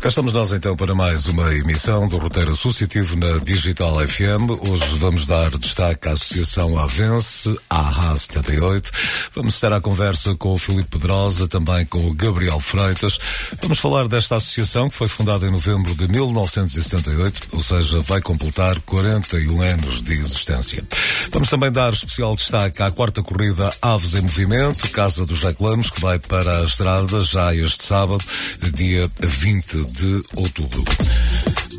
Cá estamos nós então para mais uma emissão do roteiro associativo na Digital FM. Hoje vamos dar destaque à Associação Avence, AHA 78. Vamos ter a conversa com o Filipe Pedrosa, também com o Gabriel Freitas. Vamos falar desta associação que foi fundada em novembro de 1978, ou seja, vai completar 41 anos de existência. Vamos também dar especial destaque à quarta corrida Aves em Movimento, Casa dos Reclamos, que vai para a estrada já este sábado, dia 20 de outubro.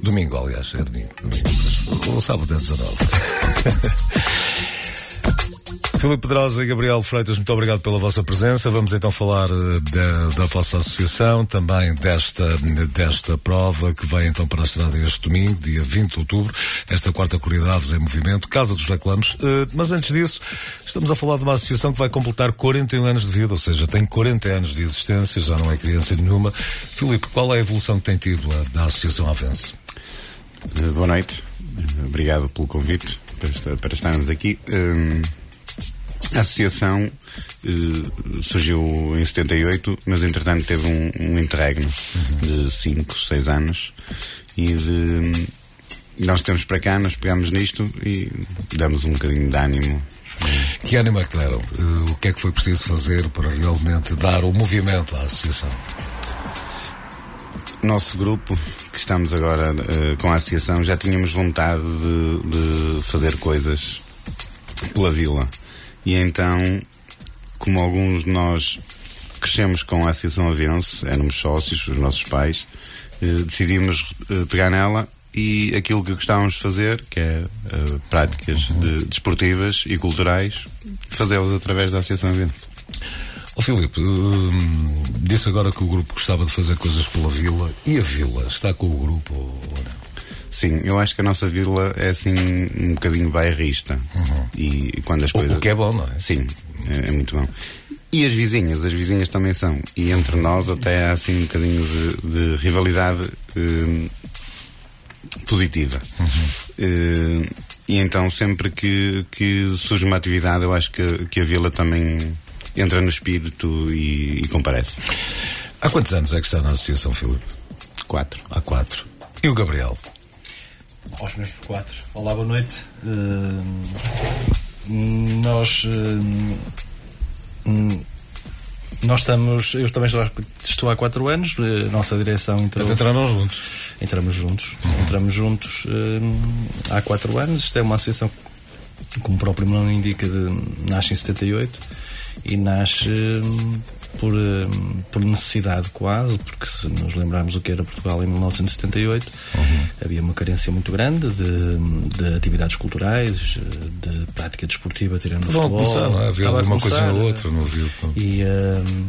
Domingo, aliás, é domingo. domingo. O sábado é 19. Filipe Pedrosa e Gabriel Freitas, muito obrigado pela vossa presença. Vamos então falar eh, da, da vossa associação, também desta, desta prova que vai então para a estrada este domingo, dia 20 de outubro, esta quarta corrida Aves em Movimento, Casa dos Reclamos. Uh, mas antes disso, estamos a falar de uma associação que vai completar 41 anos de vida, ou seja, tem 40 anos de existência, já não é criança nenhuma. Filipe, qual é a evolução que tem tido a, a Associação Avense? Uh, boa noite, obrigado pelo convite para, estarmos aqui. Uh, a associação eh, surgiu em 78, mas entretanto teve um, um interregno uhum. de 5, 6 anos e de, nós temos para cá, nós pegamos nisto e damos um bocadinho de ânimo. Que ânimo é que deram? Uh, o que é que foi preciso fazer para realmente dar o movimento à associação? Nosso grupo, que estamos agora uh, com a associação, já tínhamos vontade de, de fazer coisas pela vila e então, como alguns de nós crescemos com a Associação Avense, éramos sócios, os nossos pais, eh, decidimos eh, pegar nela e aquilo que gostávamos de fazer, que é eh, práticas de, desportivas e culturais, fazê-las através da Associação Avense. Oh, Filipe, hum, disse agora que o grupo gostava de fazer coisas pela vila. E a vila? Está com o grupo ou não? Sim, eu acho que a nossa vila é assim um bocadinho bairrista. Uhum. E, quando as coisas. O que é bom, não é? Sim, é, é, muito bom. E as vizinhas, as vizinhas também são. E entre nós até há assim um bocadinho de, de rivalidade eh, positiva. Uhum. Eh, e então sempre que, que surge uma atividade, eu acho que, que a vila também entra no espírito e, e comparece. Há quantos anos é que está na Associação, Filipe? Quatro. Há quatro. E o Gabriel? Aos meus quatro. Olá, boa noite. Uh, nós. Uh, nós estamos. Eu também estou, há quatro anos. A nossa direção entrou. Entraram juntos. Entramos juntos. Uhum. Entramos juntos uh, há quatro anos. Isto é uma associação, como o próprio nome indica, de, nasce em 78 e nasce por, hum, por necessidade quase, porque se nos lembrarmos o que era Portugal em 1978, uhum. havia uma carência muito grande de, de, atividades culturais, de prática desportiva, tirando o futebol. Começar, não é? Havia alguma coisa ou outra, não havia. E um,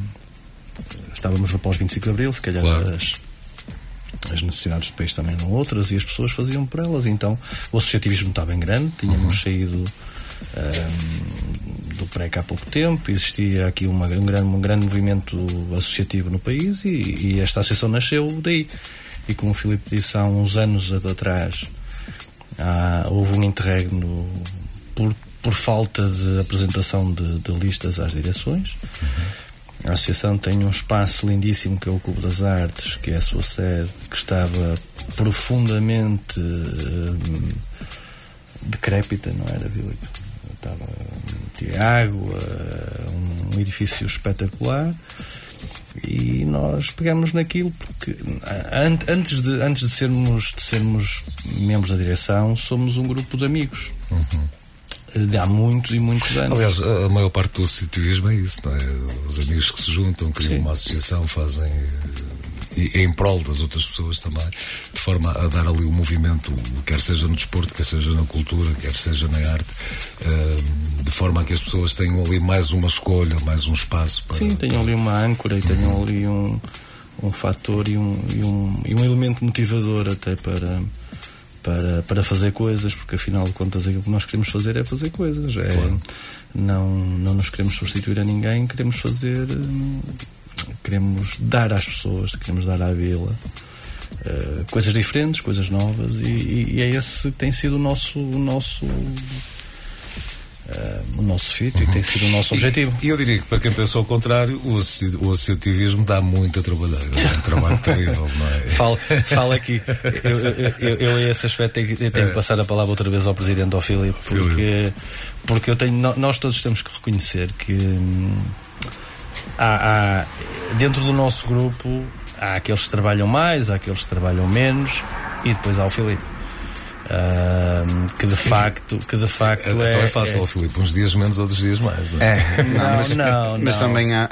estávamos no pós-25 de Abril, se calhar claro. as, as necessidades do país também eram outras e as pessoas faziam por elas. Então o associativismo estava bem grande, tínhamos uhum. saído um, do PREC há pouco tempo, existia aqui uma, um, grande, um grande movimento associativo no país e, e esta associação nasceu daí. E como o Filipe disse há uns anos atrás, há, houve um interregno por, por falta de apresentação de, de listas às direções. Uhum. A associação tem um espaço lindíssimo que é o Clube das Artes, que é a sua sede, que estava profundamente hum, decrépita, não era, Filipe? Estava tinha água, um edifício espetacular e nós pegamos naquilo porque antes de, antes de sermos de sermos membros da direção somos um grupo de amigos uhum. de há muitos e muitos anos aliás a maior parte do associativismo é isso não é? os amigos que se juntam criam Sim. uma associação fazem e em prol das outras pessoas também, de forma a dar ali um movimento, quer seja no desporto, quer seja na cultura, quer seja na arte, uh, de forma a que as pessoas tenham ali mais uma escolha, mais um espaço. Para, Sim, tenham ali uma âncora e tenham uhum. ali um, um fator e um, e, um, e um elemento motivador até para, para, para fazer coisas, porque afinal de contas aquilo que nós queremos fazer é fazer coisas. É, claro. não, não nos queremos substituir a ninguém, queremos fazer. Queremos dar às pessoas, queremos dar à vila. Uh, coisas diferentes, coisas novas e, e, é esse tem sido o nosso, o nosso uh, o nosso sítio uhum. e tem sido o nosso objetivo. E eu diria que para quem pensa ao contrário, o, o associativismo dá muito a trabalhar. É um trabalho terrível, não é? Fala, fala aqui. Eu, eu, eu, eu, esse aspecto tenho, tenho é. que passar a palavra outra vez ao Presidente, ao Filipe, porque, porque eu tenho, nós todos temos que reconhecer que hum, há, há, dentro do nosso grupo há aqueles que trabalham mais, há aqueles que trabalham menos e depois há o Filipe. Uh, que de facto, que de facto é, é, então é fácil, é... Filipe, uns dias menos, outros dias mais. Não, é? é não, não, mas, não, mas também há,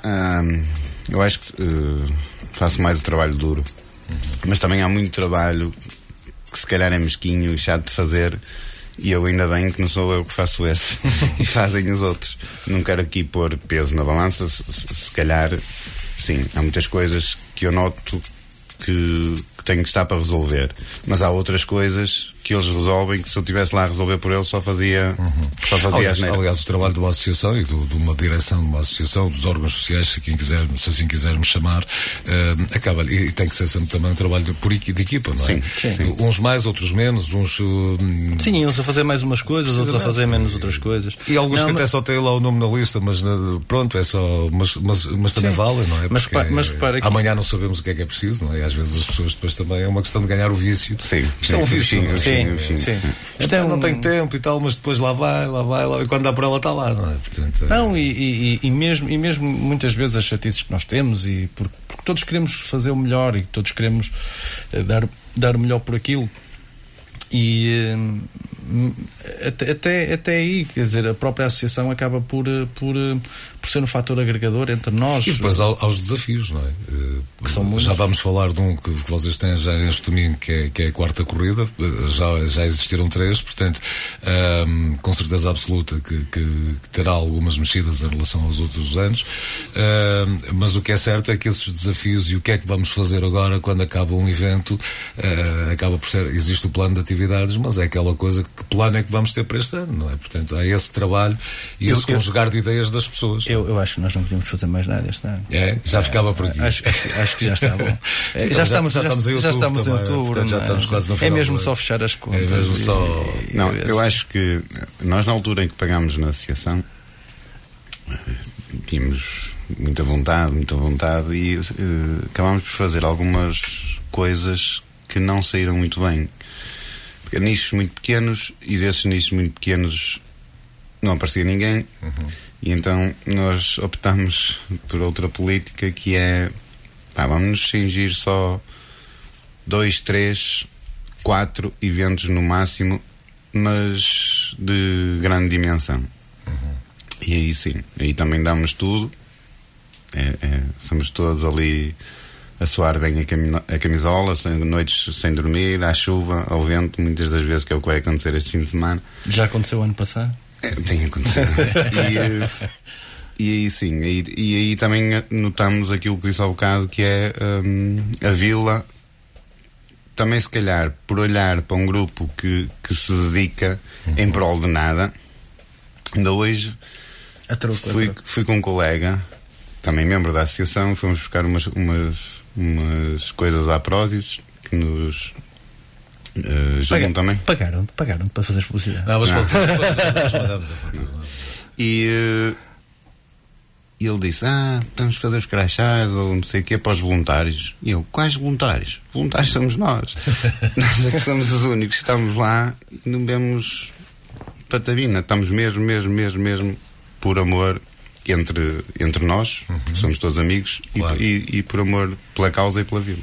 eu acho que uh, faço mais o trabalho duro, uhum. mas também há muito trabalho que se calhar é mesquinho e chato de fazer. E eu ainda bem que não sou eu que faço esse e fazem os outros. Não quero aqui pôr peso na balança, se, se, se calhar, sim, há muitas coisas que eu noto que, que tenho que estar para resolver. Mas há outras coisas que eles resolvem que se eu estivesse lá a resolver por eles só fazia, uhum. só fazia aliás, aliás, o trabalho de uma associação e do, de uma direção de uma associação, dos órgãos sociais, se, quem quiser, se assim quisermos chamar, uh, acaba e, e tem que ser sempre também um trabalho de, por, de equipa, não é? Sim, sim. Uns mais, outros menos, uns. Uh, sim, uns a fazer mais umas coisas, outros a fazer menos outras coisas. E alguns não, que mas... até só têm lá o nome na lista, mas pronto, é só. Mas, mas, mas também sim. vale, não é? Mas, mas repara que... Amanhã não sabemos o que é que é preciso, não é? E às vezes as pessoas depois também é uma questão de ganhar o vício. Sim. Isto é um vício. Sim, sim, sim. Isto é um... não tenho tempo e tal, mas depois lá vai, lá vai, lá vai, e quando dá por ela está lá, não é? Portanto, é... Não, e, e, e, mesmo, e mesmo muitas vezes as chatices que nós temos, e porque, porque todos queremos fazer o melhor e todos queremos uh, dar, dar o melhor por aquilo. E uh, até, até, até aí, quer dizer, a própria associação acaba por, eh, por, por ser um fator agregador entre nós. E depois aos desafios, não é? Que são muitos. Já vamos falar de um que, que vocês têm já este domingo, que é, que é a quarta corrida, já, já existiram três, portanto, um, com certeza absoluta que, que, que, terá algumas mexidas em relação aos outros anos, um, mas o que é certo é que esses desafios e o que é que vamos fazer agora quando acaba um evento, uh, acaba por ser, existe o plano de atividades, mas é aquela coisa que plano é que vamos ter para este ano, não é? Portanto, há esse trabalho e eu, esse conjugar eu, de ideias das pessoas. Eu, eu acho que nós não podemos fazer mais nada este ano. É, já ficava por aqui. Acho, acho que já está bom. Sim, já, estamos, já, estamos em outubro. Já estamos em outubro. Portanto, já estamos quase no é final. É mesmo só fechar as contas. É mesmo só. E, não, eu acho que nós, na altura em que pagámos na associação, tínhamos muita vontade, muita vontade e uh, acabámos por fazer algumas coisas que não saíram muito bem. Nichos muito pequenos e desses nichos muito pequenos não aparecia ninguém. Uhum. E então nós optamos por outra política que é pá, vamos nos cingir só dois, três, quatro eventos no máximo, mas de grande dimensão. Uhum. E aí sim, aí também damos tudo. É, é, somos todos ali a soar bem a, camisola, sem, noites sem dormir, à chuva, ao vento, muitas das vezes que é o que vai acontecer este fim de semana. Já aconteceu ano passado? É, tem acontecido. e, eh, e aí sim, e, e, aí também notamos aquilo que disse há bocado, que é um, a vila também se calhar por olhar para um grupo que, que se dedica uhum. em prol de nada, ainda hoje troco, fui, fui com um colega, também membro da associação, fomos buscar umas, umas, umas coisas à Prósis que nos Uh, Paga, também? Pagaram, pagaram para fazer publicidade. Não, mas mandamos a fatura. E uh, ele disse: Ah, estamos a fazer os crachás ou não sei o que para os voluntários. E ele: Quais voluntários? Voluntários somos nós. nós é que somos os únicos que estamos lá e não vemos patavina. Estamos mesmo, mesmo, mesmo, mesmo por amor entre, entre nós, uhum. somos todos amigos, claro. e, e, e por amor pela causa e pela vila.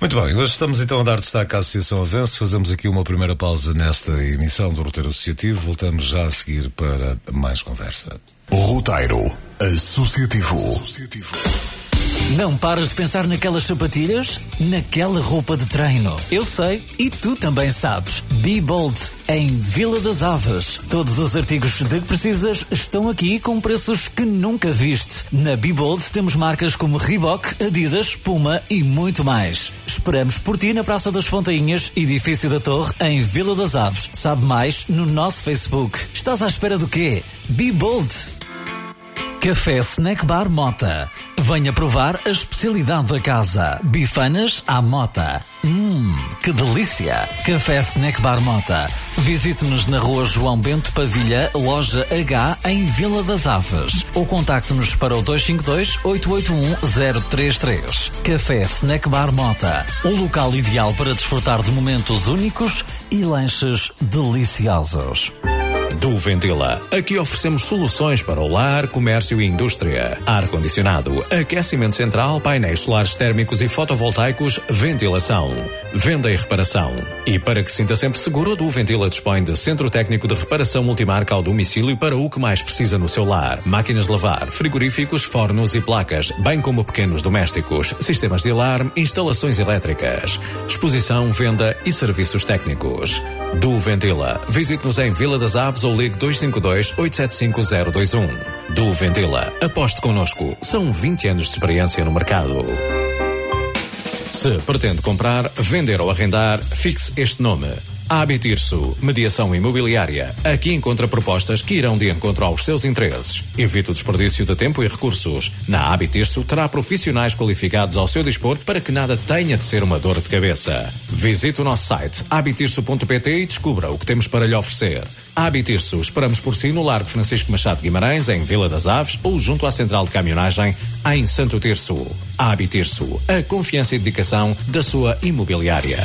Muito bem, hoje estamos então a dar destaque à Associação Avanço. Fazemos aqui uma primeira pausa nesta emissão do Roteiro Associativo. Voltamos já a seguir para mais conversa. Roteiro Associativo. Associativo. Não paras de pensar naquelas sapatilhas? Naquela roupa de treino? Eu sei e tu também sabes. Be Bold, em Vila das Aves. Todos os artigos de que precisas estão aqui com preços que nunca viste. Na Be Bold temos marcas como Reebok, Adidas, Puma e muito mais. Esperamos por ti na Praça das Fontainhas, edifício da Torre, em Vila das Aves. Sabe mais no nosso Facebook. Estás à espera do quê? Be Bold! Café Snack Bar Mota. Venha provar a especialidade da casa. Bifanas à Mota. Hum, que delícia! Café Snack Bar Mota. Visite-nos na rua João Bento Pavilha, loja H, em Vila das Aves. Ou contacte-nos para o 252-881-033. Café Snack Bar Mota. O local ideal para desfrutar de momentos únicos e lanches deliciosos do Ventila. Aqui oferecemos soluções para o lar, comércio e indústria. Ar-condicionado, aquecimento central, painéis solares térmicos e fotovoltaicos, ventilação, venda e reparação. E para que sinta sempre seguro, do Ventila dispõe de centro técnico de reparação multimarca ao domicílio para o que mais precisa no seu lar. Máquinas de lavar, frigoríficos, fornos e placas, bem como pequenos domésticos, sistemas de alarme, instalações elétricas, exposição, venda e serviços técnicos. Do Ventila. Visite-nos em Vila das Aves ou ligue 252 875 021. Do Ventila. Aposte connosco. São 20 anos de experiência no mercado. Se pretende comprar, vender ou arrendar, fixe este nome. Habitirso, mediação imobiliária. Aqui encontra propostas que irão de encontro aos seus interesses. Evite o desperdício de tempo e recursos. Na Habitirso terá profissionais qualificados ao seu dispor para que nada tenha de ser uma dor de cabeça. Visite o nosso site habitirso.pt e descubra o que temos para lhe oferecer. Habitirso, esperamos por si no Largo Francisco Machado Guimarães, em Vila das Aves ou junto à Central de Caminhonagem, em Santo Tirso. Habitirso, a confiança e dedicação da sua imobiliária.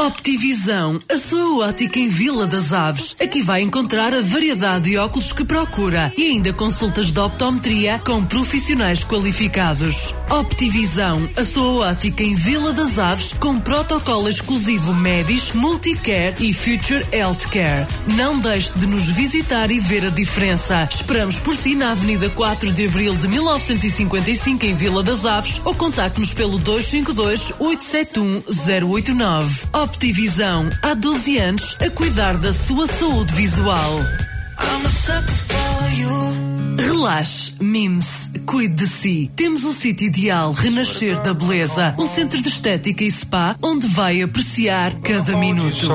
Optivisão, a sua ótica em Vila das Aves. Aqui vai encontrar a variedade de óculos que procura e ainda consultas de optometria com profissionais qualificados. Optivisão, a sua ótica em Vila das Aves com protocolo exclusivo Medis, Multicare e Future Healthcare. Não deixe de nos visitar e ver a diferença. Esperamos por si na Avenida 4 de Abril de 1955 em Vila das Aves ou contacte-nos pelo 252 871 089. Optivisão, há 12 anos a cuidar da sua saúde visual. Relaxe, mime-se, cuide de si. Temos o sítio ideal Renascer da Beleza, um centro de estética e spa onde vai apreciar cada minuto.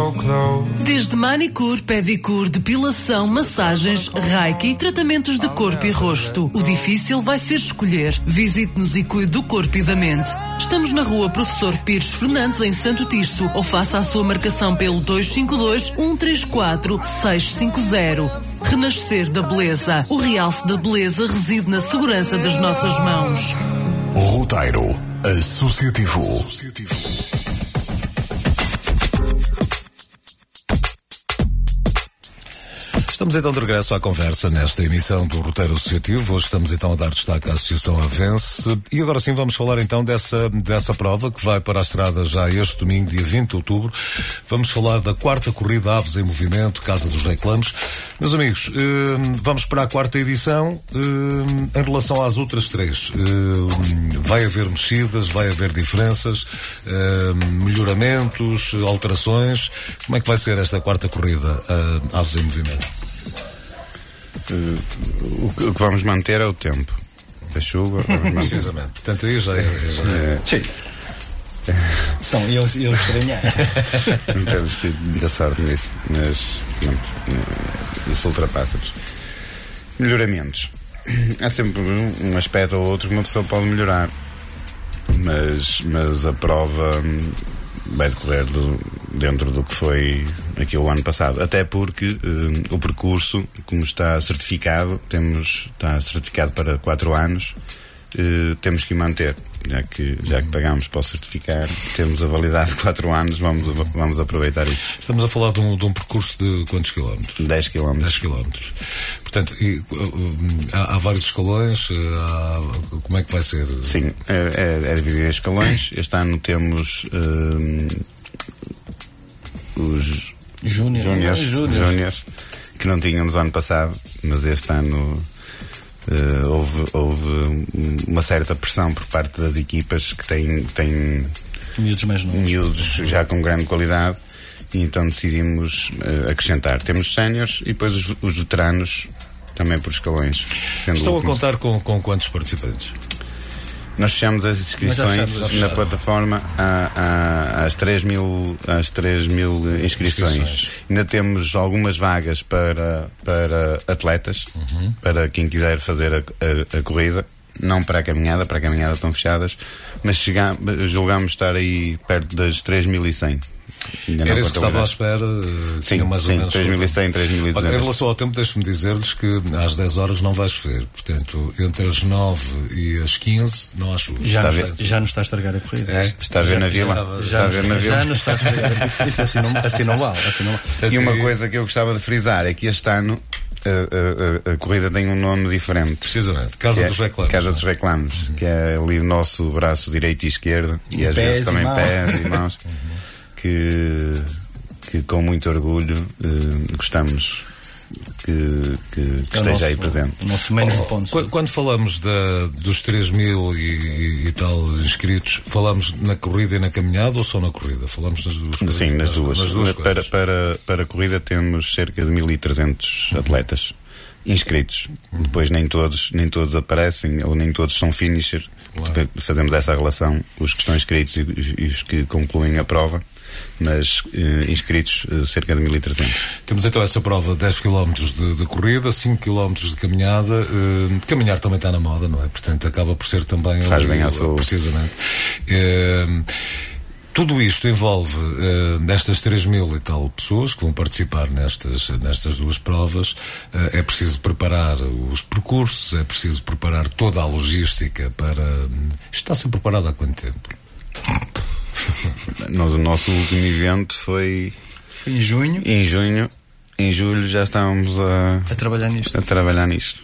Desde manicure, pedicure, depilação, massagens, reiki tratamentos de corpo e rosto. O difícil vai ser escolher. Visite-nos e cuide do corpo e da mente. Estamos na rua Professor Pires Fernandes, em Santo Tirso, ou faça a sua marcação pelo 252 134 650. Renascer da Beleza. O realce da beleza reside na segurança das nossas mãos. Roteiro Associativo. Estamos então de regresso à conversa nesta emissão do Roteiro Associativo. Hoje estamos então a dar destaque à Associação Avence. E agora sim vamos falar então dessa, dessa prova que vai para a estrada já este domingo, dia 20 de outubro. Vamos falar da quarta corrida Aves em Movimento, Casa dos Reclamos. Meus amigos, eh, vamos para a quarta edição. Eh, em relação às outras três, eh, vai haver mexidas, vai haver diferenças, melhoramentos, alterações. Como é que vai ser esta quarta corrida Aves em Movimento? O que vamos manter é o tempo da chuva. Precisamente. Portanto, aí já é. Já é. Sim. São eu, eu estranhar. Não temos tido muita sorte nisso, mas pronto, isso ultrapassa-nos. Melhoramentos. Há sempre um aspecto ou outro que uma pessoa pode melhorar, mas, mas a prova vai decorrer do, dentro do que foi aqui o ano passado. Até porque uh, o percurso, como está certificado, temos, está certificado para 4 anos, uh, temos que manter. Já que, já que pagamos para o certificar, temos a validade de 4 anos, vamos, vamos aproveitar isso. Estamos a falar de um, de um percurso de quantos quilómetros? 10 quilómetros. 10 quilómetros. Portanto, e, há, há, vários escalões, há, como é que vai ser? Sim, é, é, é dividido em escalões. Este ano temos os Júnior. Júniors, que não tínhamos ano passado, mas este ano Uh, houve, houve uma certa pressão por parte das equipas que têm, têm miúdos mais novos. Miúdos já com grande qualidade e então decidimos uh, acrescentar. Temos séniores e depois os, os, veteranos também por escalões. Estão a contar com, com quantos participantes? Nós fechamos as inscrições na plataforma às 3 mil, às 3 mil inscrições. inscrições. Ainda temos algumas vagas para, para atletas, uhum. para quem quiser fazer a, a, a, corrida. Não para a caminhada, para a caminhada estão fechadas, mas chegamos, julgamos estar aí perto das 3.100. Era isso que estava à espera. Eh, sim, mais sim, ou menos 3100, 3200. Em relação ao tempo, deixe-me dizer-lhes que às 10 horas não vai chover. Portanto, entre as 9 e as 15 não há chuva. Já, está nos, já nos está a estragar a corrida. É? Está a ver na vila. Já, está a ver na vila. Já nos está a estragar a corrida. Isso assim não, assim não vale. Assim não vale. E uma coisa que eu gostava de frisar é que este ano a, a, a, corrida tem um nome diferente. Precisamente, Casa é, dos Reclames. Casa dos Reclames, uhum. que é ali o nosso braço direito e esquerdo, e, e às vezes também pés e mãos. Uhum que, que com muito orgulho uh, gostamos que, que, que é esteja nosso, aí presente. O nosso main oh, quando, quando, falamos da, dos 3 mil e, e, tal inscritos, falamos na corrida e na caminhada ou só na corrida? Falamos nas duas Sim, nas duas. Nas duas para, para, para a corrida temos cerca de 1.300 uhum. atletas inscritos. Uhum. Depois nem todos, nem todos aparecem ou nem todos são finisher. Claro. Fazemos essa relação, os que estão inscritos e, e os que concluem a prova mas eh, inscritos eh, cerca de 1.300. Temos então essa prova 10 km de, de corrida, 5 km de caminhada. Eh, caminhar também está na moda, não é? Portanto, acaba por ser também. Faz bem à saúde. Precisamente. Tudo isto envolve uh, estas 3 mil e tal pessoas que vão participar nestas, nestas duas provas. Uh, é preciso preparar os percursos, é preciso preparar toda a logística para. Uh, está-se preparado há quanto tempo? Nós, o nosso último evento foi. Foi em junho? Em junho. Em julho já estávamos a. A trabalhar nisto. A trabalhar nisto.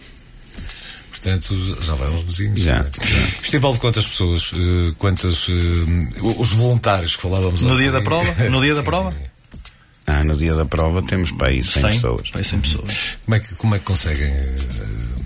Portanto, já vai uns vizinhos. Já. É? Isto envolve quantas pessoas? Uh, quantas. Uh, os voluntários que falávamos No dia da prova? No dia da prova? Sim, sim. Ah, no dia da prova temos para aí 100, 100 pessoas. Para aí 100 pessoas. Como é que, como é que conseguem. Uh,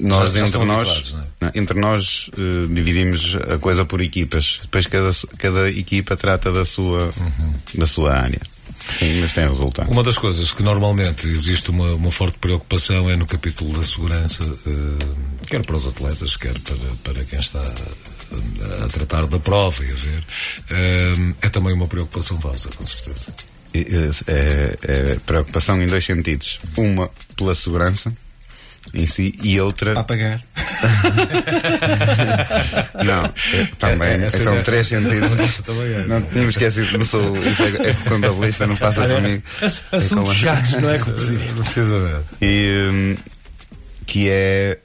nós já, entre nós é? entre nós uh, dividimos a coisa por equipas depois cada, cada equipa trata da sua uhum. da sua área Sim, mas tem resultado. Uma das coisas que normalmente existe uma, uma forte preocupação é no capítulo da segurança, uh, quer para os atletas, quer para, para quem está a, a tratar da prova e a ver. Uh, é também uma preocupação vossa, com certeza. É, é, é preocupação em dois sentidos. Uma pela segurança, em si e outra. Para pagar. não, é, também. É, são é, três sentidos. Não tínhamos esquecido, não sou. Isso é, é contabilista, não passa por mim. Assuntos é chatos, não é? Precisamente. E hum, que é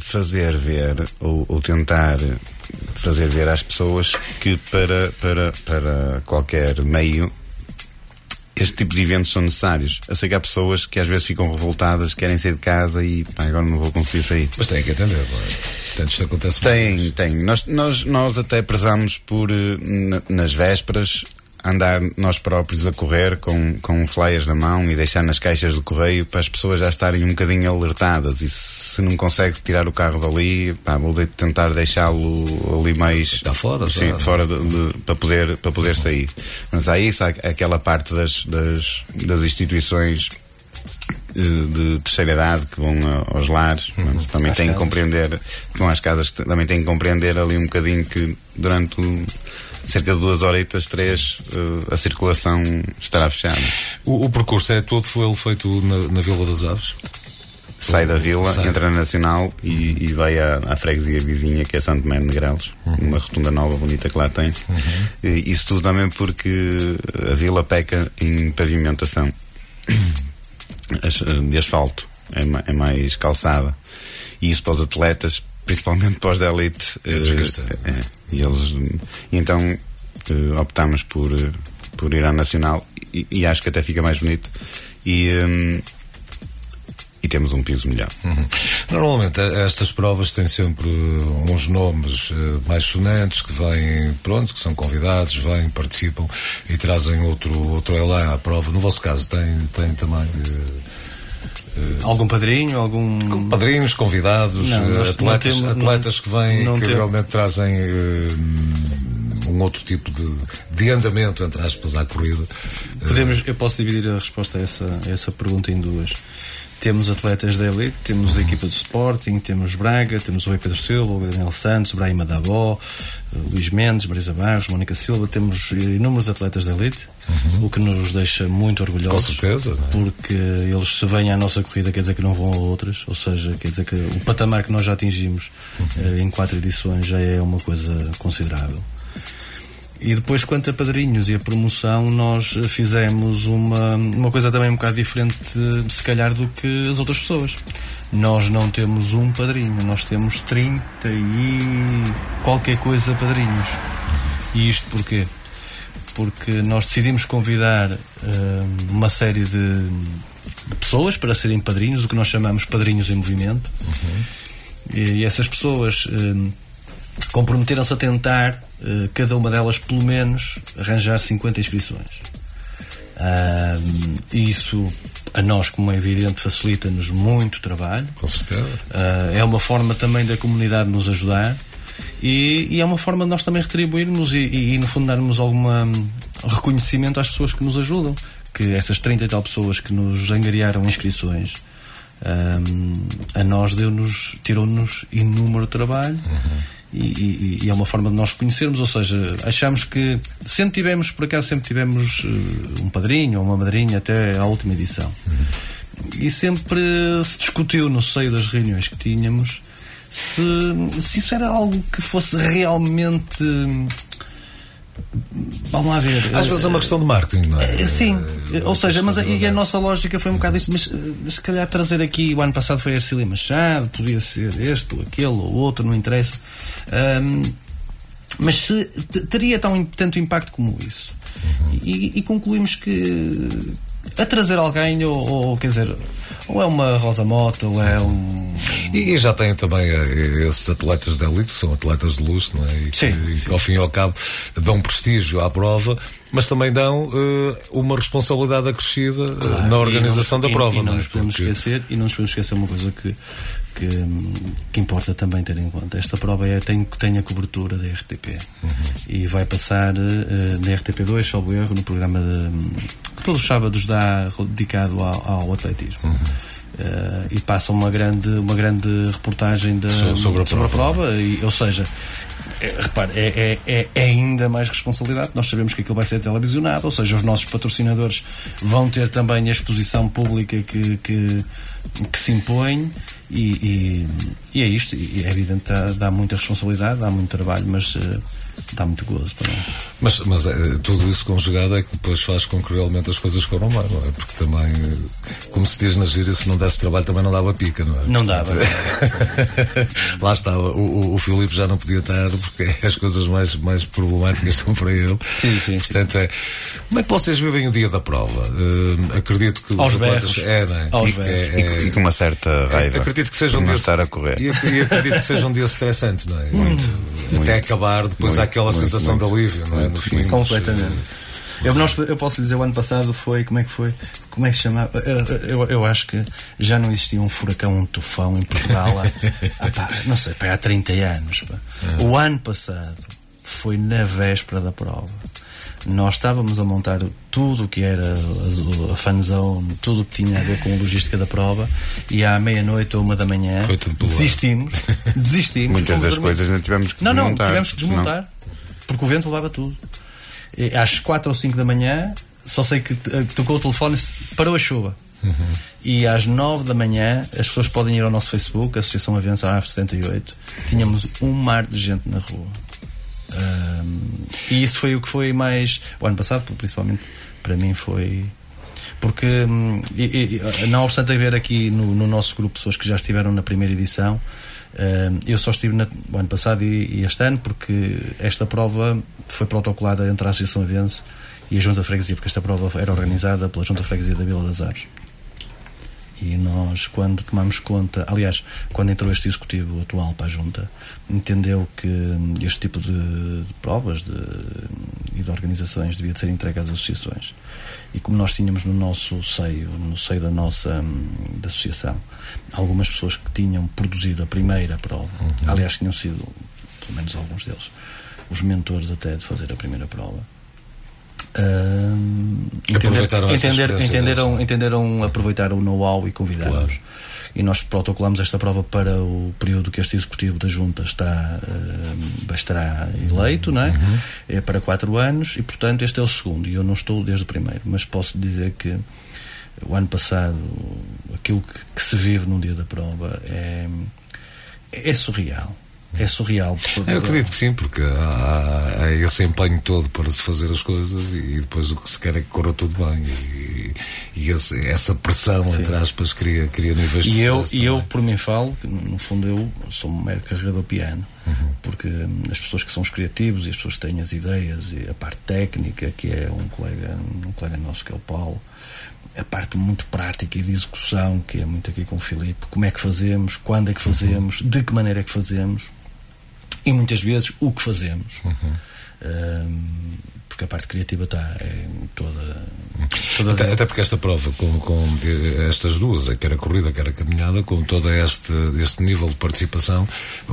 fazer ver ou, ou tentar fazer ver às pessoas que para, para, para qualquer meio este tipo de eventos são necessários. Eu sei que há pessoas que às vezes ficam revoltadas, querem sair de casa e pá, agora não vou conseguir sair. Mas tem que atender, não é? Portanto, isto acontece Tem, tem. Nós, nós, nós até prezamos por, eh, nas vésperas, andar nós próprios a correr com, com flyers na mão e deixar nas caixas do correio para as pessoas já estarem um bocadinho alertadas e se não consegue tirar o carro dali, pá, vou de, tentar deixá-lo ali mais está fora, sim, fora de, de, para poder para poder sair. Mas há isso, há aquela parte das, das, das instituições eh, de terceira idade que vão aos lares, uhum. também têm que compreender, que vão às casas, também têm que compreender ali um bocadinho que durante o cerca de duas horitas, três, uh, a circulação estará fechada. O, o, percurso é todo foi ele feito na, na Vila das Aves? Sai da vila, Sai. entra na Nacional e, e vai à, à, freguesia vizinha que é Santo Mé de Negrelos, uhum. uma rotunda nova bonita que lá tem. Uhum. Isso tudo também porque a vila peca em pavimentação de asfalto, é, é mais calçada. E isso para os atletas principalmente pós da elite. É uh, é, e eles, então uh, optámos por, uh, por ir à Nacional e, e, acho que até fica mais bonito. E, um, e temos um piso melhor. Uhum. Normalmente estas provas têm sempre uns nomes mais sonantes que vêm, pronto, que são convidados, vêm, participam e trazem outro, outro elan à prova. No vosso caso tem, tem também Algum padrinho, algum. Padrinhos, convidados, Não, atletas, não temos- atletas que vêm não que temos- realmente trazem eh, um outro tipo de, de andamento, entre aspas, à corrida. Podemos, eu posso dividir a resposta a essa, a essa pergunta em duas. Temos atletas da elite, temos a equipa do Sporting, temos Braga, temos o Rui Pedro Silva, o Daniel Santos, o Brahima Dabó, Luís Mendes, Marisa Barros, Mónica Silva, temos inúmeros atletas da elite, o que nos deixa muito orgulhosos. Com certeza, é? Porque eles se vêm à nossa corrida, quer dizer que não vão a outras, ou seja, quer dizer que o patamar que nós já atingimos eh, em quatro edições já é uma coisa considerável. E depois, quanto a padrinhos e a promoção, nós fizemos uma, uma coisa também um bocado diferente, se calhar, do que as outras pessoas. Nós não temos um padrinho, nós temos 30 e qualquer coisa padrinhos. E isto porquê? Porque nós decidimos convidar eh, uma série de, de pessoas para serem padrinhos, o que nós chamamos padrinhos em movimento. E, e essas pessoas eh, comprometeram-se a tentar, eh, cada uma delas, pelo menos, arranjar 50 inscrições. Ah, e isso, a nós, como é evidente, facilita-nos muito trabalho. Com certeza. Ah, é uma forma também da comunidade nos ajudar e, e é uma forma de nós também retribuirmos e, e, e, no fundo, darmos algum reconhecimento às pessoas que nos ajudam. Que essas 30 e tal pessoas que nos angariaram inscrições. ahm, a nós deu-nos, tirou-nos inúmero trabalho e, e- e é uma forma de nós reconhecermos, ou seja, achamos que sempre tivemos, por acaso sempre tivemos eh, um padrinho ou uma madrinha até à última edição e sempre se discutiu no seio das reuniões que tínhamos se, se isso era algo que fosse realmente vamos lá ver Às vezes é uma questão de marketing, não é? Eh, Sim, Eh, ou seja, mas a, e a nossa lógica foi um bocado isso, mas se calhar trazer aqui o ano passado foi Ercília Machado, podia ser este ou aquele ou outro, não interessa. Ahm, mas se teria tão, tanto impacto como isso. E, e concluímos que a trazer alguém, ou, ou, quer dizer, ou é uma Rosa Mota, ou é um. E, e já têm também eh, esses atletas da elite, que são atletas de luxo, não é? E que, Sim, que sim. ao fim e ao cabo dão prestígio à prova, mas também dão eh, uma responsabilidade acrescida eh, na organização e da não, prova, e, e não é? nos podemos Porque- esquecer e não nos podemos esquecer uma coisa que, que, que importa também ter em conta esta prova é tem, tem a cobertura da RTP Uhum. e vai passar eh, na RTP2 salvo erro no programa de, que todos os sábados dá dedicado ao, ao atletismo Uhum. Eh, e passa uma grande uma grande reportagem da, So- sobre a prova, e, ou seja é, repare, é, é, é- é ainda mais responsabilidade. Nós sabemos que aquilo vai ser televisionado, ou seja, os nossos patrocinadores vão ter também a exposição pública que, que, que se impõe. E, e, e é isto, e é evidente que dá, dá muita responsabilidade, dá muito trabalho, mas eh, dá muito gozo também. Mas, mas eh, tudo isso conjugado é que depois faz com que realmente as coisas corram bem, não é? Porque também, eh, como se diz na gíria, se não desse trabalho também não dava pica, não é? Não dava. Lá estava, o, o, o Filipe já não podia estar porque as coisas mais, mais problemáticas são para ele. Sim, sim, sim. Portanto, é. Como é que vocês vivem o dia da prova? Eh, acredito que Aos os atletas. berros. É, não é? Aos E- berros. é- é- E, e com uma certa raiva. Acredito que seja por um dia estar a correr. E, ac- e acredito que seja um dia estressante, não é? Muito. Até acabar, depois Muito, há aquela muito, sensação muito. de alívio, não é? No fim. Completamente. Eu, nós, eu posso lhe dizer, o ano passado foi, como é que foi? Como é que se chamava? Eu, eu, eu acho que já não existia um furacão, um tufão em Portugal há, há, pá, não sei, pá, há 30 anos. pá. O ano passado foi na véspera da prova. Nós estávamos a montar tudo o que era a, a fanzone, tudo o que tinha a ver com a logística da prova, e à meia-noite ou uma da manhã desistimos. Desistimos. Muitas das coisas não tivemos que Não, não, desmontar. tivemos que senão- desmontar. Porque o vento levava tudo. E às 4 ou 5 da manhã, só sei que eh, tocou o telefone e parou a chuva. E às 9 da manhã, as pessoas podem ir ao nosso Facebook, a Associação Aviança AF 78. Tínhamos um mar de gente na rua. Ahm, e isso foi o que foi mais. O ano passado, principalmente, para mim foi. Porque, hum, não obstante haver aqui no, no nosso grupo pessoas que já estiveram na primeira edição, hum, eu só estive na- o ano passado e, este ano, porque esta prova foi protocolada entre a Associação Avense e a Junta Freguesia, porque esta prova era organizada pela Junta Freguesia da Vila das Aves. E nós, quando tomamos conta, aliás, quando entrou este executivo atual para a Junta, entendeu que este tipo de, de provas de, e de organizações devia de ser entregue às associações. E como nós tínhamos no nosso seio, no seio da nossa hum, da associação, algumas pessoas que tinham produzido a primeira prova, Uhum. aliás, tinham sido, pelo menos alguns deles, os mentores até de fazer a primeira prova. Aproveitaram essa entender, experiência entenderam, entenderam aproveitar o know-how e convidaram-nos. Claro. E nós protocolamos esta prova para o período que este executivo da Junta está, hum, estará eleito, não é? Uhum. É para quatro anos e, portanto, este é o segundo. E eu não estou desde o primeiro, mas posso dizer que o ano passado, aquilo que, que se vive num dia da prova é, é surreal. É surreal. porque- Eu acredito que sim, porque há, há esse empenho todo para se fazer as coisas e depois o que se quer é que corra tudo bem. E, e esse- essa pressão, entre aspas, cria, cria níveis de E eu, sucesso e eu, por mim, falo, que, no fundo, eu sou um mero carregador piano, porque hum, as pessoas que são os criativos e as pessoas que têm as ideias e a parte técnica, que é um colega, um colega nosso que é o Paulo, a parte muito prática e de execução, que é muito aqui com o Filipe, como é que fazemos, quando é que fazemos, de que maneira é que fazemos e muitas vezes o que fazemos. Hum, porque a parte criativa está é, toda. toda Até, até porque esta prova, com, com estas duas, quer a corrida, quer a caminhada, com todo este, este nível de participação,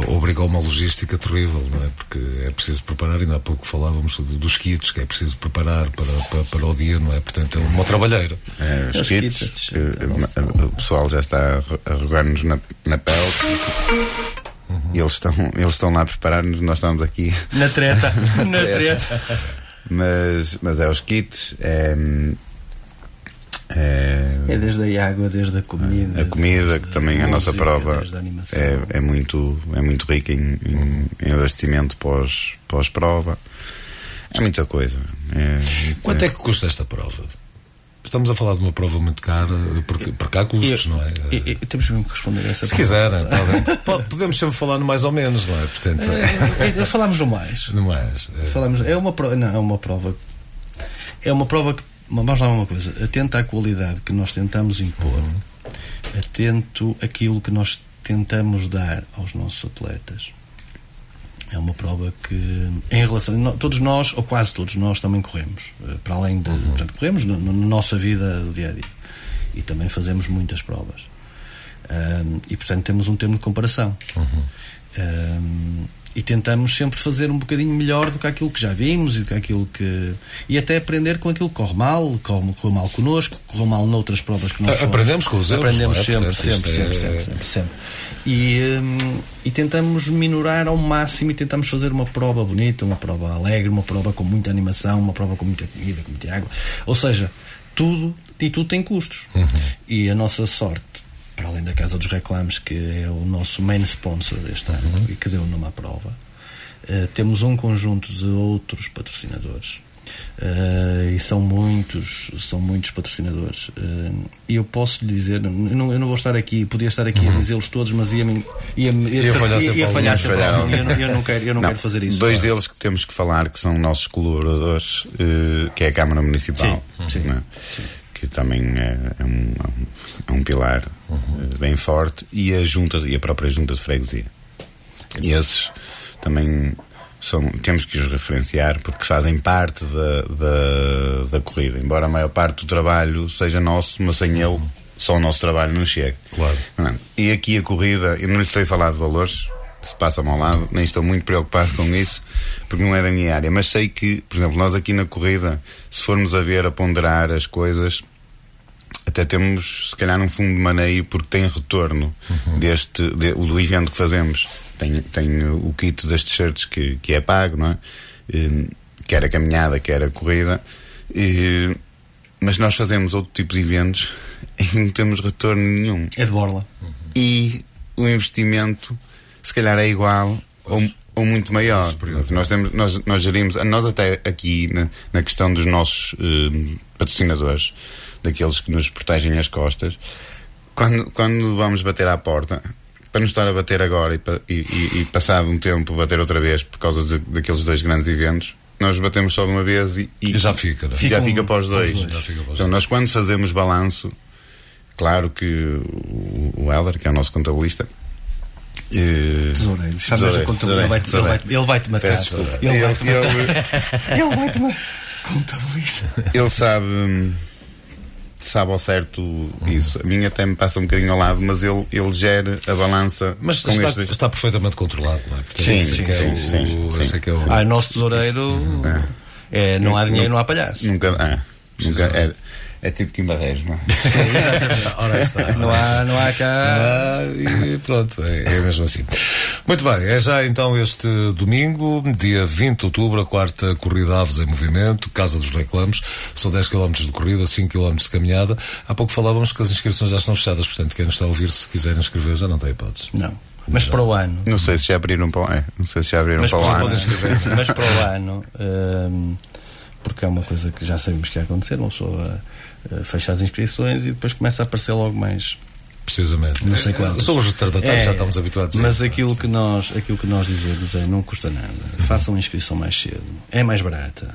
obriga a uma logística terrível, não é? Porque é preciso preparar, ainda há pouco falávamos do- dos kits, que é preciso preparar para, para, para o dia, não é? Portanto, é uma trabalheira. É, os Os kits, kits, nossa- o pessoal já está a rogar-nos na, na pele. E eles estão, eles estão lá a preparar-nos, nós estamos aqui. Na treta, na treta. treta. Mas, mas é os kits, é, é É desde a água, desde a comida. a comida, que também a nossa prova a é, é, muito, é muito rica em, em, em abastecimento pós, pós-prova. É muita coisa. É, isto Quanto é que custa esta prova? Estamos a falar de uma prova muito cara, porque, porque há custos, E- não é? e- e temos mesmo que responder a essa Se pergunta. quiserem, podem, po- podemos sempre falar no mais ou menos, não é? Portanto, É, é, Falámos no mais. no mais. é. Falamos, é uma prova, não, é uma prova. É uma prova que, vamos lá uma coisa, atenta à qualidade que nós tentamos impor, atento àquilo que nós tentamos dar aos nossos atletas. É uma prova que, em relação. Todos nós, ou quase todos nós, também corremos. eh, Para além de. Portanto, corremos no- no- na nossa vida do dia a dia. E também fazemos muitas provas. Ahm, e, portanto, temos um termo de comparação. Ahm, e tentamos sempre fazer um bocadinho melhor do que aquilo que já vimos e do que aquilo que. E até aprender com aquilo que corre mal, corre, corre mal connosco, corre mal noutras provas que nós aprendemos com os erros, Aprendemos é? sempre, é- sempre, sempre, sempre. E, hum, e tentamos minorar ao máximo e tentamos fazer uma prova bonita, uma prova alegre, uma prova com muita animação, uma prova com muita comida, com muita água. Ou seja, tudo e tudo tem custos. E a nossa sorte, para além da Casa dos Reclames, que é o nosso main sponsor este ano e que deu numa prova, eh, temos um conjunto de outros patrocinadores. Eh, e são muitos, são muitos patrocinadores. Eh, e eu posso lhe dizer, eu não, eu não vou estar aqui, podia estar aqui a dizê-los todos, mas ia, ia, Ia sempre ia falhar alguns, sempre falhar eu, não- eu não quero, eu não, quero fazer isso. Dois claro. deles que temos que falar, que são nossos colaboradores, que é a Câmara Municipal, Sim, sim. né? Que também é, é um, é um- é pilar Uhum. eh, bem forte, e a, junta, e a própria Junta de Freguesia. E esses também são, temos que os referenciar porque fazem parte da, da, da corrida. Embora a maior parte do trabalho seja nosso, mas sem ele só o nosso trabalho não chega. Claro. Não? E aqui a corrida, eu não lhe sei falar de valores, se passa-me ao lado, nem estou muito preocupado com isso, porque não é da minha área. Mas sei que, por exemplo, nós aqui na corrida, se formos a ver, a ponderar as coisas, até temos, se calhar, um fundo de maneio porque tem retorno deste, de- do evento que fazemos. Tem, tem o kit das t-shirts que, que é pago, não é? Eh, Quer a caminhada, quer a corrida. Eh, Mas nós fazemos outro tipo de eventos e não temos retorno nenhum É de borla. e o investimento se calhar é igual ou, ou muito maior. Nós, temos, nós, nós gerimos, nós até aqui na, na questão dos nossos eh, patrocinadores, daqueles que nos protegem as costas, quando, quando vamos bater à porta, para não estar a bater agora e, e, e- e passado um tempo bater outra vez por causa de- daqueles dois grandes eventos, nós batemos só de uma vez e, e- já fica, não é? já Ficam fica para os para os dois. dois. Já fica para os Então, nós quando fazemos balanço, claro que o, o Helder, que é o nosso contabilista, Eh, Tesoureiro, chamas a tesoureiro, contabilidade. Ele vai- ele vai- vai-te matar. Ele vai-te Ele- matar. Ele vai-te matar. Contabilista. Ele sabe, hum, sabe ao certo isso. A minha até me passa um bocadinho ao lado, mas ele, ele gera a balança Mas com está, estes. está perfeitamente controlado, não é? Portanto, Sim, esse é é sim, o- sim, sim. esse é é o- Ah, o nosso tesoureiro. É, não há dinheiro, não há palhaço. Nunca. Ah, nunca é, tipo Quimbadeiros, não é? Ora está. Não há, não há cá. Ah, e pronto, é, é mesmo assim. Muito bem, é já então este domingo, dia 20 de outubro, a quarta corrida Aves em Movimento, Casa dos Reclamos. São 10 km de corrida, 5 km de caminhada. Há pouco falávamos que as inscrições já estão fechadas, portanto, quem nos está a ouvir, se quiser inscrever, já não tem hipótese. Não. Mas para o ano. Não sei se já abriram para o é, Não sei se já abriram Mas para o ano. mas para o ano, hum, porque é uma coisa que já sabemos que ia acontecer, uma pessoa uh, fecha as inscrições e depois começa a aparecer logo mais. Precisamente. Não sei quantos. São os retardatários, É, já estamos habituados a Mas isso. aquilo que nós, aquilo que nós dizemos é não custa nada. Façam a inscrição mais cedo. É mais barata.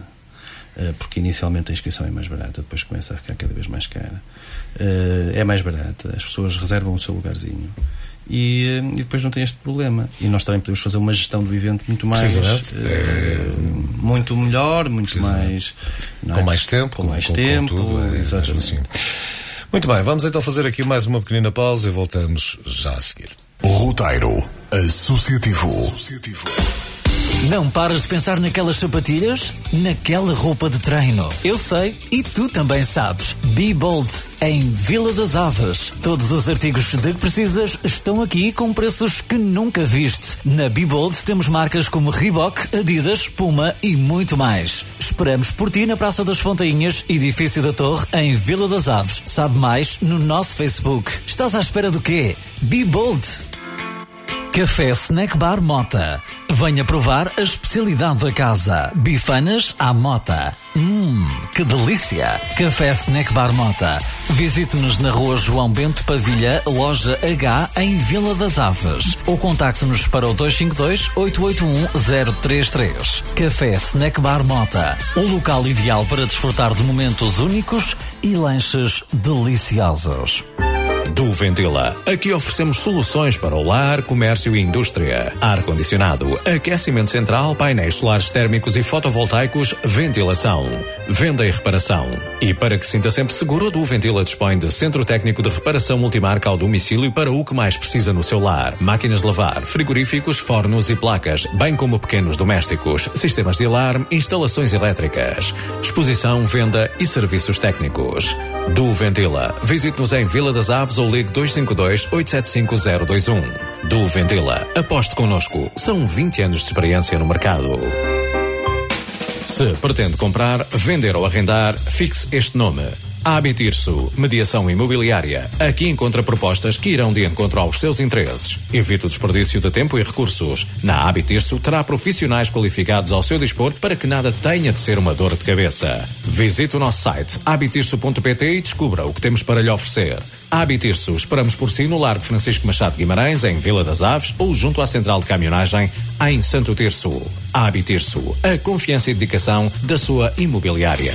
eh, Porque inicialmente a inscrição é mais barata, depois começa a ficar cada vez mais cara. Eh, É mais barata, as pessoas reservam o seu lugarzinho. E, e depois não tem este problema. E nós também podemos fazer uma gestão do evento muito mais. Eh, Muito melhor, muito mais. não Com é? mais tempo, Com mais com tempo, tudo, é, assim. Muito bem, vamos então fazer aqui mais uma pequenina pausa e voltamos já a seguir. Roteiro Associativo. Não paras de pensar naquelas sapatilhas? Naquela roupa de treino? Eu sei e tu também sabes. Be Bold, em Vila das Aves. Todos os artigos de que precisas estão aqui com preços que nunca viste. Na Be Bold temos marcas como Reebok, Adidas, Puma e muito mais. Esperamos por ti na Praça das Fontainhas, edifício da Torre, em Vila das Aves. Sabe mais no nosso Facebook. Estás à espera do quê? Be Bold! Café Snack Bar Mota. Venha provar a especialidade da casa. Bifanas à Mota. Hum, que delícia! Café Snack Bar Mota. Visite-nos na rua João Bento Pavilha, loja H, em Vila das Aves. Ou contacte-nos para o 252-881-033. Café Snack Bar Mota. O local ideal para desfrutar de momentos únicos e lanches deliciosos. Do Ventila. Aqui oferecemos soluções para o lar, comércio e indústria. Ar-condicionado, aquecimento central, painéis solares térmicos e fotovoltaicos, ventilação, venda e reparação. E para que sinta sempre seguro, a do Ventila dispõe de centro técnico de reparação multimarca ao domicílio para o que mais precisa no seu lar. Máquinas de lavar, frigoríficos, fornos e placas, bem como pequenos domésticos, sistemas de alarme, instalações elétricas, exposição, venda e serviços técnicos. Do Ventila. Visite-nos em Vila das Aves ou ligue 252 875 021. Do Ventila. Aposte connosco. São 20 anos de experiência no mercado. Se pretende comprar, vender ou arrendar, fixe este nome. Habitirso, mediação imobiliária. Aqui encontra propostas que irão de encontro aos seus interesses. Evite o desperdício de tempo e recursos. Na Habitirso terá profissionais qualificados ao seu dispor para que nada tenha de ser uma dor de cabeça. Visite o nosso site habitirso.pt e descubra o que temos para lhe oferecer. Habitirso, esperamos por si no Largo Francisco Machado Guimarães, em Vila das Aves ou junto à Central de Caminhonagem, em Santo Tirso. Habitirso, a confiança e dedicação da sua imobiliária.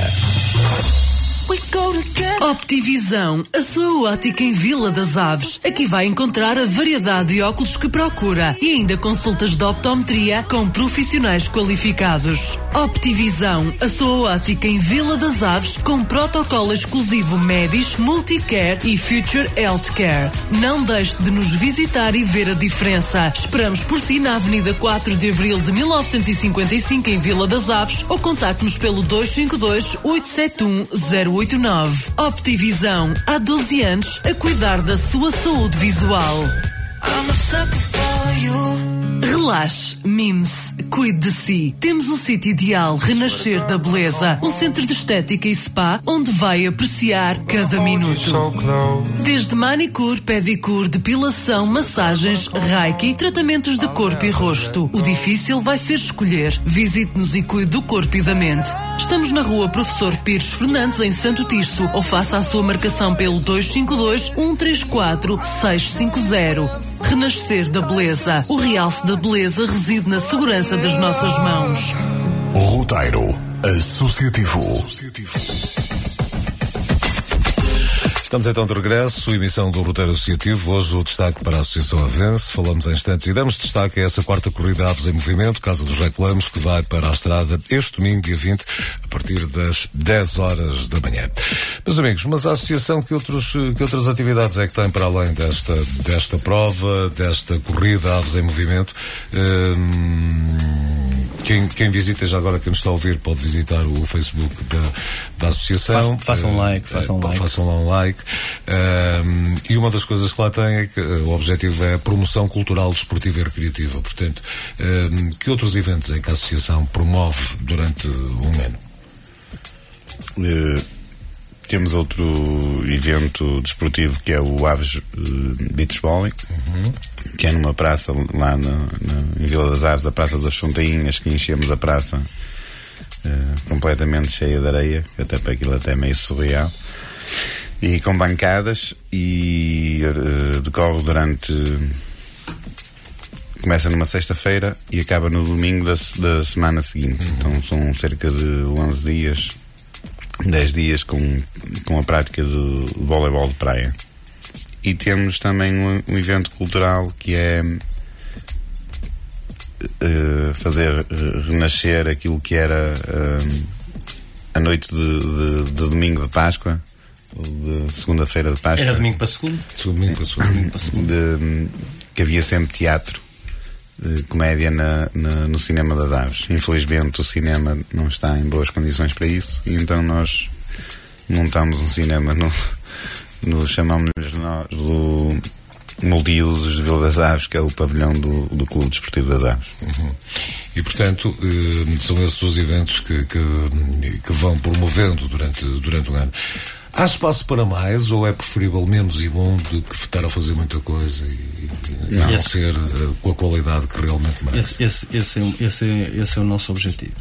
We go together. Optivisão, a sua ótica em Vila das Aves. Aqui vai encontrar a variedade de óculos que procura e ainda consultas de optometria com profissionais qualificados. Optivisão, a sua ótica em Vila das Aves com protocolo exclusivo Medis, Multicare e Future Healthcare. Não deixe de nos visitar e ver a diferença. Esperamos por si na Avenida 4 de Abril de 1955 em Vila das Aves ou contacte-nos pelo 252 871 089. Optivisão, há 12 anos a cuidar da sua saúde visual. Relaxe, mime-se, cuide de si. Temos o sítio ideal Renascer da Beleza, um centro de estética e spa onde vai apreciar cada minuto. Desde manicure, pedicure, depilação, massagens, reiki, tratamentos de corpo e rosto. O difícil vai ser escolher. Visite-nos e cuide do corpo e da mente. Estamos na rua Professor Pires Fernandes, em Santo Tirso, ou faça a sua marcação pelo 252 134 650. Renascer da Beleza. O realce da beleza reside na segurança das nossas mãos. Roteiro Associativo. Estamos então de regresso, emissão do Roteiro Associativo. Hoje o destaque para a Associação Avence. Falamos em instantes e damos destaque a essa quarta corrida Aves em Movimento, Casa dos Reclamos, que vai para a estrada este domingo, dia 20, a partir das 10 horas da manhã. Meus amigos, mas a Associação, que, outros, que outras atividades é que tem para além desta, desta prova, desta corrida Aves em Movimento? Hum, quem, quem visita já agora, quem nos está a ouvir, pode visitar o Facebook da, da Associação. Façam um like, façam um like. Façam lá um like. Um, e uma das coisas que lá tem é que o objetivo é a promoção cultural, desportiva e recreativa. Portanto, um, que outros eventos é que a Associação promove durante um ano? Uh, temos outro evento desportivo que é o Aves uh, Beach Volley, uhum. que é numa praça lá no, em Vila das Aves, a Praça das Fontainhas, que enchemos a praça uh, completamente cheia de areia, até para aquilo até é meio surreal. E com bancadas e uh, decorre durante. Começa numa sexta-feira e acaba no domingo da, da semana seguinte. Uhum. Então são cerca de 11 dias 10 dias com, com a prática do voleibol de praia. E temos também um, um evento cultural que é uh, fazer renascer aquilo que era uh, a noite de, de, de, domingo de Páscoa, de segunda-feira de Páscoa. Era domingo para segundo? Domingo para segundo. Domingo para segundo. De, que havia sempre teatro de comédia na, na, no cinema das aves. Infelizmente o cinema não está em boas condições para isso e então nós montamos um cinema no, no chamamos nós do multiusos de Vila das Aves, que é o pavilhão do, do Clube Desportivo das Aves. Uhum. E, portanto, eh, são esses os eventos que, que, que, vão promovendo durante, durante o ano. Há espaço para mais ou é preferível menos e bom do que estar a fazer muita coisa e, e não esse, ser uh, com a qualidade que realmente merece? Esse, esse, esse, é, esse, é, esse é o nosso objetivo.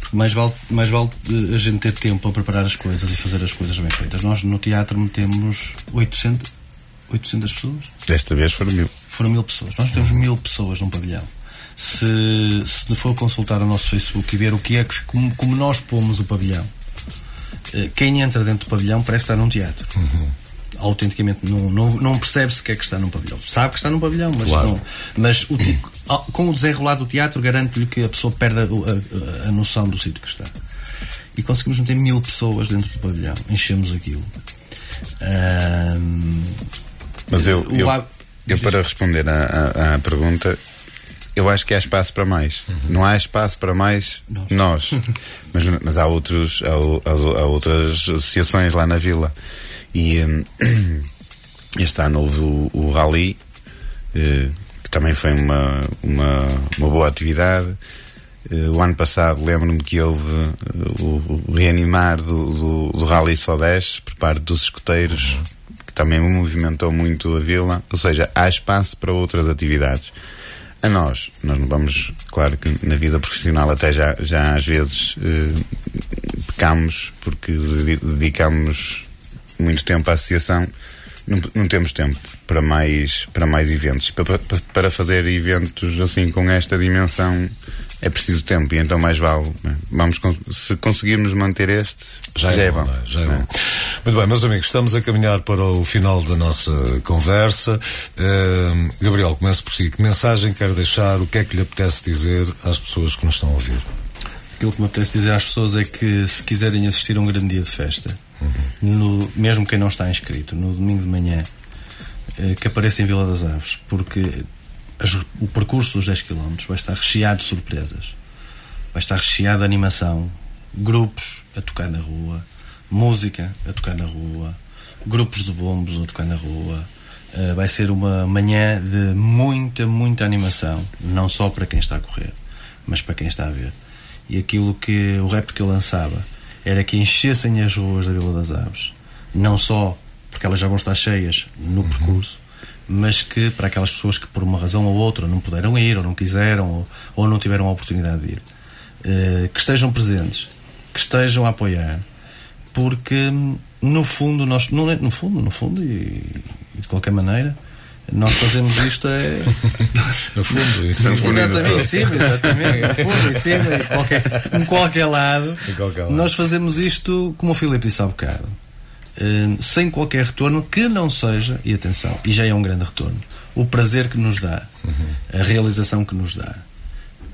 Porque mais vale, mais vale a gente ter tempo para preparar as coisas e fazer as coisas bem feitas. Nós no teatro metemos 800, 800 pessoas. Desta vez foram mil. Foram mil pessoas. Nós temos mil pessoas num pavilhão. Se, se for consultar o nosso Facebook e ver o que é que, como, como nós pomos o pavilhão eh, quem entra dentro do pavilhão parece estar num teatro. Uhum. Autenticamente não, não, não percebe se que que está num pavilhão. Sabe que está num pavilhão, mas claro. não. Mas o, com o desenrolar do teatro, garanto-lhe que a pessoa perde a, a, a noção do sítio que está. E conseguimos meter mil pessoas dentro do pavilhão. Enchemos aquilo. Um, mas eu, eu, eu, para responder à, à pergunta, eu acho que há espaço para mais. Uhum. Não há espaço para mais nós. nós. mas, mas há, outros, há, há, outras associações lá na vila. E um, este ano houve o, o Rally, eh, que também foi uma, uma, uma boa atividade. Eh, o ano passado lembro-me que houve eh, o, o reanimar do, do, do Rally Sodeste por parte dos escoteiros, uhum. que também movimentou muito a vila. Ou seja, há espaço para outras atividades a nós. Nós não vamos, claro que na vida profissional até já, já às vezes eh, pecamos porque dedicamos muito tempo à associação. Não, não, temos tempo para mais, para mais eventos. Para, para fazer eventos assim com esta dimensão é preciso tempo e então mais vale. Né? Vamos, se conseguirmos manter este, já, já é, é, bom. bom. Já é, bom. Muito bem, meus amigos, estamos a caminhar para o final da nossa conversa. Uh, Gabriel, começo por si. Que mensagem quer deixar? O que é que lhe apetece dizer às pessoas que nos estão a ouvir? Aquilo que me apetece dizer às pessoas é que se quiserem assistir a um grande dia de festa, uhum. no, mesmo quem não está inscrito, no domingo de manhã, uh, que apareça em Vila das Aves, porque as, o percurso dos 10 km vai estar recheado de surpresas, vai estar recheado de animação, grupos a tocar na rua, música a tocar na rua, grupos de bombos a tocar na rua. Uh, vai ser uma manhã de muita, muita animação, não só para quem está a correr, mas para quem está a ver. E aquilo que o rap que eu lançava era que enchessem as ruas da Vila das Aves, não só porque elas já vão estar cheias no uhum. percurso, mas que para aquelas pessoas que por uma razão ou outra não puderam ir, ou não quiseram, ou, ou não tiveram a oportunidade de ir, uh, que estejam presentes, que estejam a apoiar, porque no fundo nós não é no fundo no fundo e, e de qualquer maneira nós fazemos isto é no fundo em cima, exatamente, em cima exatamente no fundo em cima em qualquer, em qualquer lado, em qualquer lado. nós fazemos isto como o Filipe disse há bocado sem qualquer retorno que não seja, e atenção, e já é um grande retorno, o prazer que nos dá, a realização que nos dá,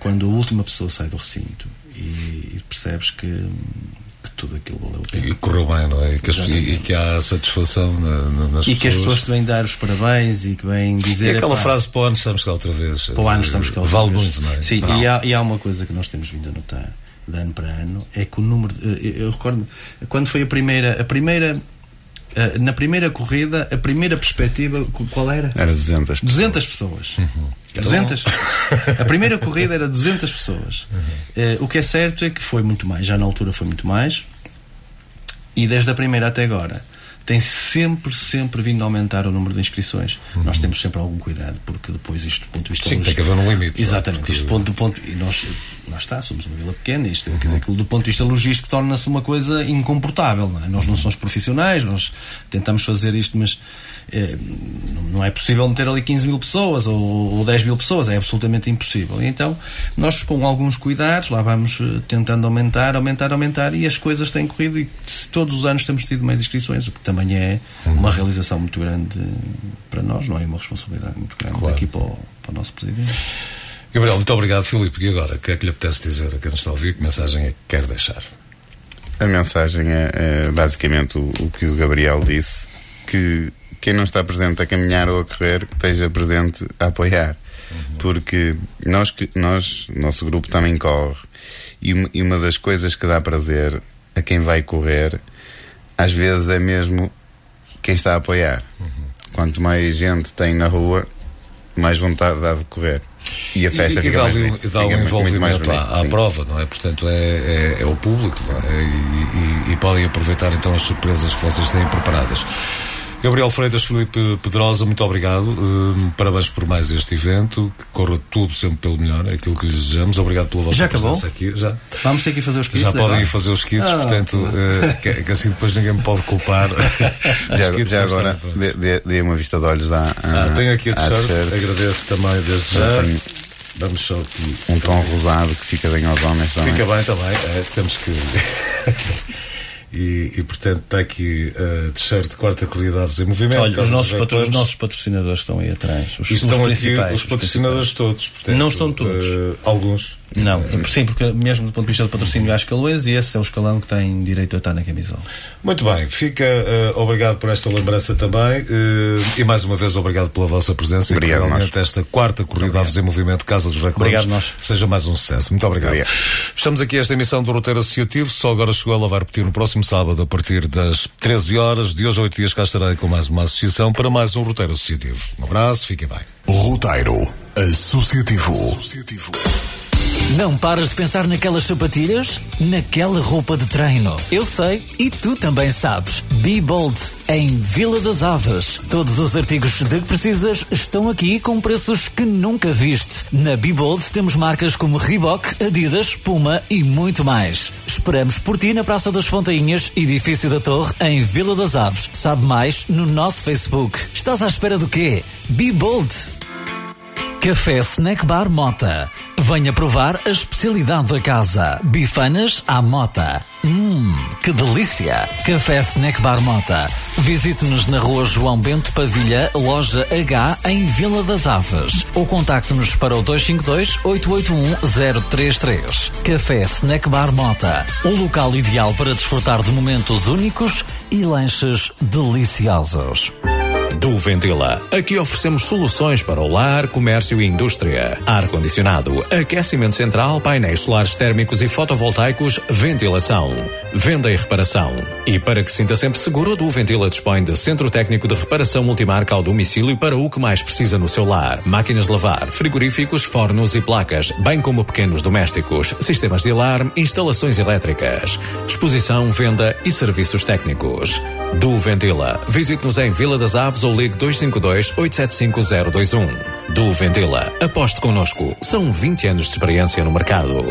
quando a última pessoa sai do recinto e, e percebes que, que tudo aquilo valeu a pena. E correu bem, não é? E que, as- e- e que há satisfação na, na, nas E que as pessoas. pessoas te vêm dar os parabéns e que vêm E dizer. aquela "Epá, frase para o ano estamos cá outra vez. Para o ano estamos cá outra Vale vez. muito, não é? Sim, Não. e há, e há uma coisa que nós temos vindo a notar de ano para ano é que o número. eh, Eu recordo quando foi a primeira. A primeira eh, na primeira corrida, a primeira perspectiva, qu- qual era? Era 200 pessoas. 200 pessoas. 200. A primeira corrida era 200 pessoas. Eh, o que é certo é que foi muito mais, já na altura foi muito mais. E desde a primeira até agora tem sempre, sempre vindo a aumentar o número de inscrições. Nós temos sempre algum cuidado, porque depois isto do ponto de vista Sim, tem que logístico- haver um limite? Exatamente, Porque- isto do ponto, do ponto e nós lá está, somos uma vila pequena, isto quer dizer, aquilo do ponto de vista logístico torna-se uma coisa incomportável, não é? Nós não somos profissionais, nós tentamos fazer isto, mas não- não é possível meter ali 15 mil pessoas ou, ou 10 mil pessoas, é absolutamente impossível. E então, nós com alguns cuidados, lá vamos eh, tentando aumentar, aumentar, aumentar, e as coisas têm corrido, e se todos os anos temos tido mais inscrições, o que também é uma realização muito grande eh, para nós, não é? Uma responsabilidade muito grande Claro. aqui para o, para o nosso Presidente. Gabriel, muito obrigado, Filipe. E agora, o que é que lhe apetece dizer a quem nos está a ouvir? Que mensagem é que quer deixar? A mensagem é, é basicamente o, o que o Gabriel disse: que quem não está presente a caminhar ou a correr, que esteja presente a apoiar. Porque nós, nós, nosso grupo também corre, e uma, e uma das coisas que dá prazer a quem vai correr, às vezes é mesmo quem está a apoiar. Quanto mais gente tem na rua, mais vontade dá de correr. E a festa e, e fica dá, mais bonita, e dá um envolvimento à, prova, não é? Portanto, é, é, é o público, é? E, e- e podem aproveitar então as surpresas que vocês têm preparadas. Gabriel Freitas, Filipe Pedrosa, muito obrigado. Hum, parabéns por mais este evento. Que corra tudo sempre pelo melhor, é aquilo que lhes desejamos. Obrigado pela vossa Já acabou? presença aqui. Já. Vamos ter que ir fazer os kits Já podem agora? ir fazer os kits, Ah, portanto, eh, que, que assim depois ninguém me pode culpar. Os Já, kits já agora, dê, dê, dê uma vista de olhos à, à, Ah, tenho aqui a t-shirt, agradeço também desde Já já. tenho Vamos só aqui. Um tom rosado que fica bem aos homens também. Fica bem também, é, temos que. e, e, portanto está aqui a t-shirt de quarta Aves em movimento. Olha, os nossos, patro- os nossos patrocinadores estão aí atrás. Os, E os estão aqui principais. os patrocinadores todos. Portanto, Não estão todos. eh, alguns. Não, sim, porque mesmo do ponto de vista do patrocínio há escalões e esse é o escalão que tem direito a estar na camisola. Muito bem, fica eh, obrigado por esta lembrança também eh, e mais uma vez obrigado pela vossa presença Obrigado, e que realmente esta quarta corrida Aves em Movimento Casa dos Recordes Obrigado, nós. seja mais um sucesso. Muito obrigado. Obrigado. Fechamos aqui esta emissão do Roteiro Associativo. Só agora chegou ela, vai repetir no próximo sábado a partir das 13 horas. De hoje a 8 dias cá estarei com mais uma associação para mais um Roteiro Associativo. Um abraço, fiquem bem. Roteiro Associativo. Não paras de pensar naquelas sapatilhas? Naquela roupa de treino? Eu sei e tu também sabes. Be Bold, em Vila das Aves. Todos os artigos de que precisas estão aqui com preços que nunca viste. Na Be Bold temos marcas como Reebok, Adidas, Puma e muito mais. Esperamos por ti na Praça das Fontainhas, edifício da Torre, em Vila das Aves. Sabe mais no nosso Facebook. Estás à espera do quê? Be Bold! Café Snack Bar Mota. Venha provar a especialidade da casa. Bifanas à Mota. Hum, que delícia! Café Snack Bar Mota. Visite-nos na rua João Bento Pavilha, loja H, em Vila das Aves. Ou contacte-nos para o 252-881-033. Café Snack Bar Mota. O local ideal para desfrutar de momentos únicos e lanches deliciosos. Do Ventila. Aqui oferecemos soluções para o lar, comércio e indústria. Ar-condicionado, aquecimento central, painéis solares térmicos e fotovoltaicos, ventilação, venda e reparação. E para que sinta sempre seguro, do Ventila dispõe de centro técnico de reparação multimarca ao domicílio para o que mais precisa no seu lar. Máquinas de lavar, frigoríficos, fornos e placas, bem como pequenos domésticos, sistemas de alarme, instalações elétricas, exposição, venda e serviços técnicos. Do Ventila. Visite-nos em Vila das Aves ou ligue 252 875 021. Do Ventila. Aposte connosco. São 20 anos de experiência no mercado.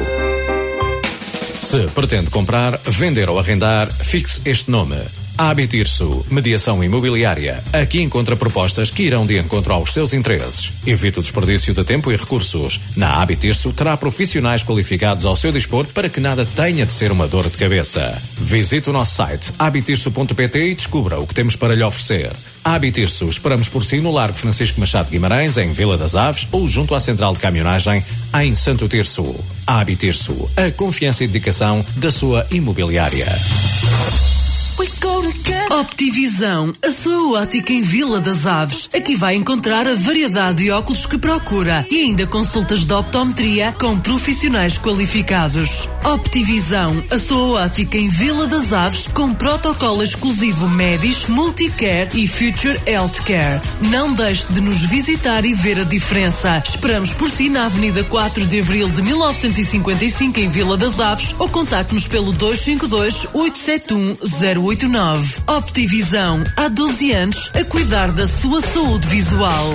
Se pretende comprar, vender ou arrendar, fixe este nome. Habitirso, mediação imobiliária. Aqui encontra propostas que irão de encontro aos seus interesses. Evite o desperdício de tempo e recursos. Na Habitirso terá profissionais qualificados ao seu dispor para que nada tenha de ser uma dor de cabeça. Visite o nosso site habitirso.pt e descubra o que temos para lhe oferecer. Habitirso, esperamos por si no Largo Francisco Machado Guimarães, em Vila das Aves ou junto à Central de Caminhonagem, em Santo Tirso. Habitirso, a confiança e dedicação da sua imobiliária. Optivisão, a sua ótica em Vila das Aves. Aqui vai encontrar a variedade de óculos que procura e ainda consultas de optometria com profissionais qualificados. Optivisão, a sua ótica em Vila das Aves com protocolo exclusivo Medis, Multicare e Future Healthcare. Não deixe de nos visitar e ver a diferença. Esperamos por si na Avenida 4 de Abril de 1955 em Vila das Aves ou contacte-nos pelo 252 871 089. Optivisão, há 12 anos a cuidar da sua saúde visual.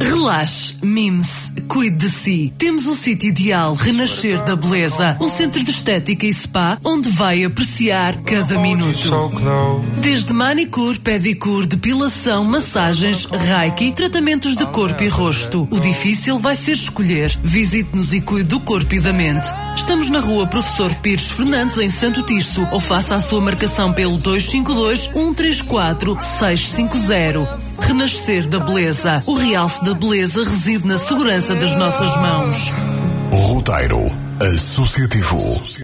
Relaxe, mime-se, cuide de si. Temos o sítio ideal Renascer da Beleza, um centro de estética e spa onde vai apreciar cada minuto. Desde manicure, pedicure, depilação, massagens, reiki, tratamentos de corpo e rosto. O difícil vai ser escolher. Visite-nos e cuide do corpo e da mente. Estamos na rua Professor Pires Fernandes, em Santo Tirso, ou faça a sua marcação pelo 252 134 650. Renascer da Beleza. O realce da beleza reside na segurança das nossas mãos. Roteiro Associativo.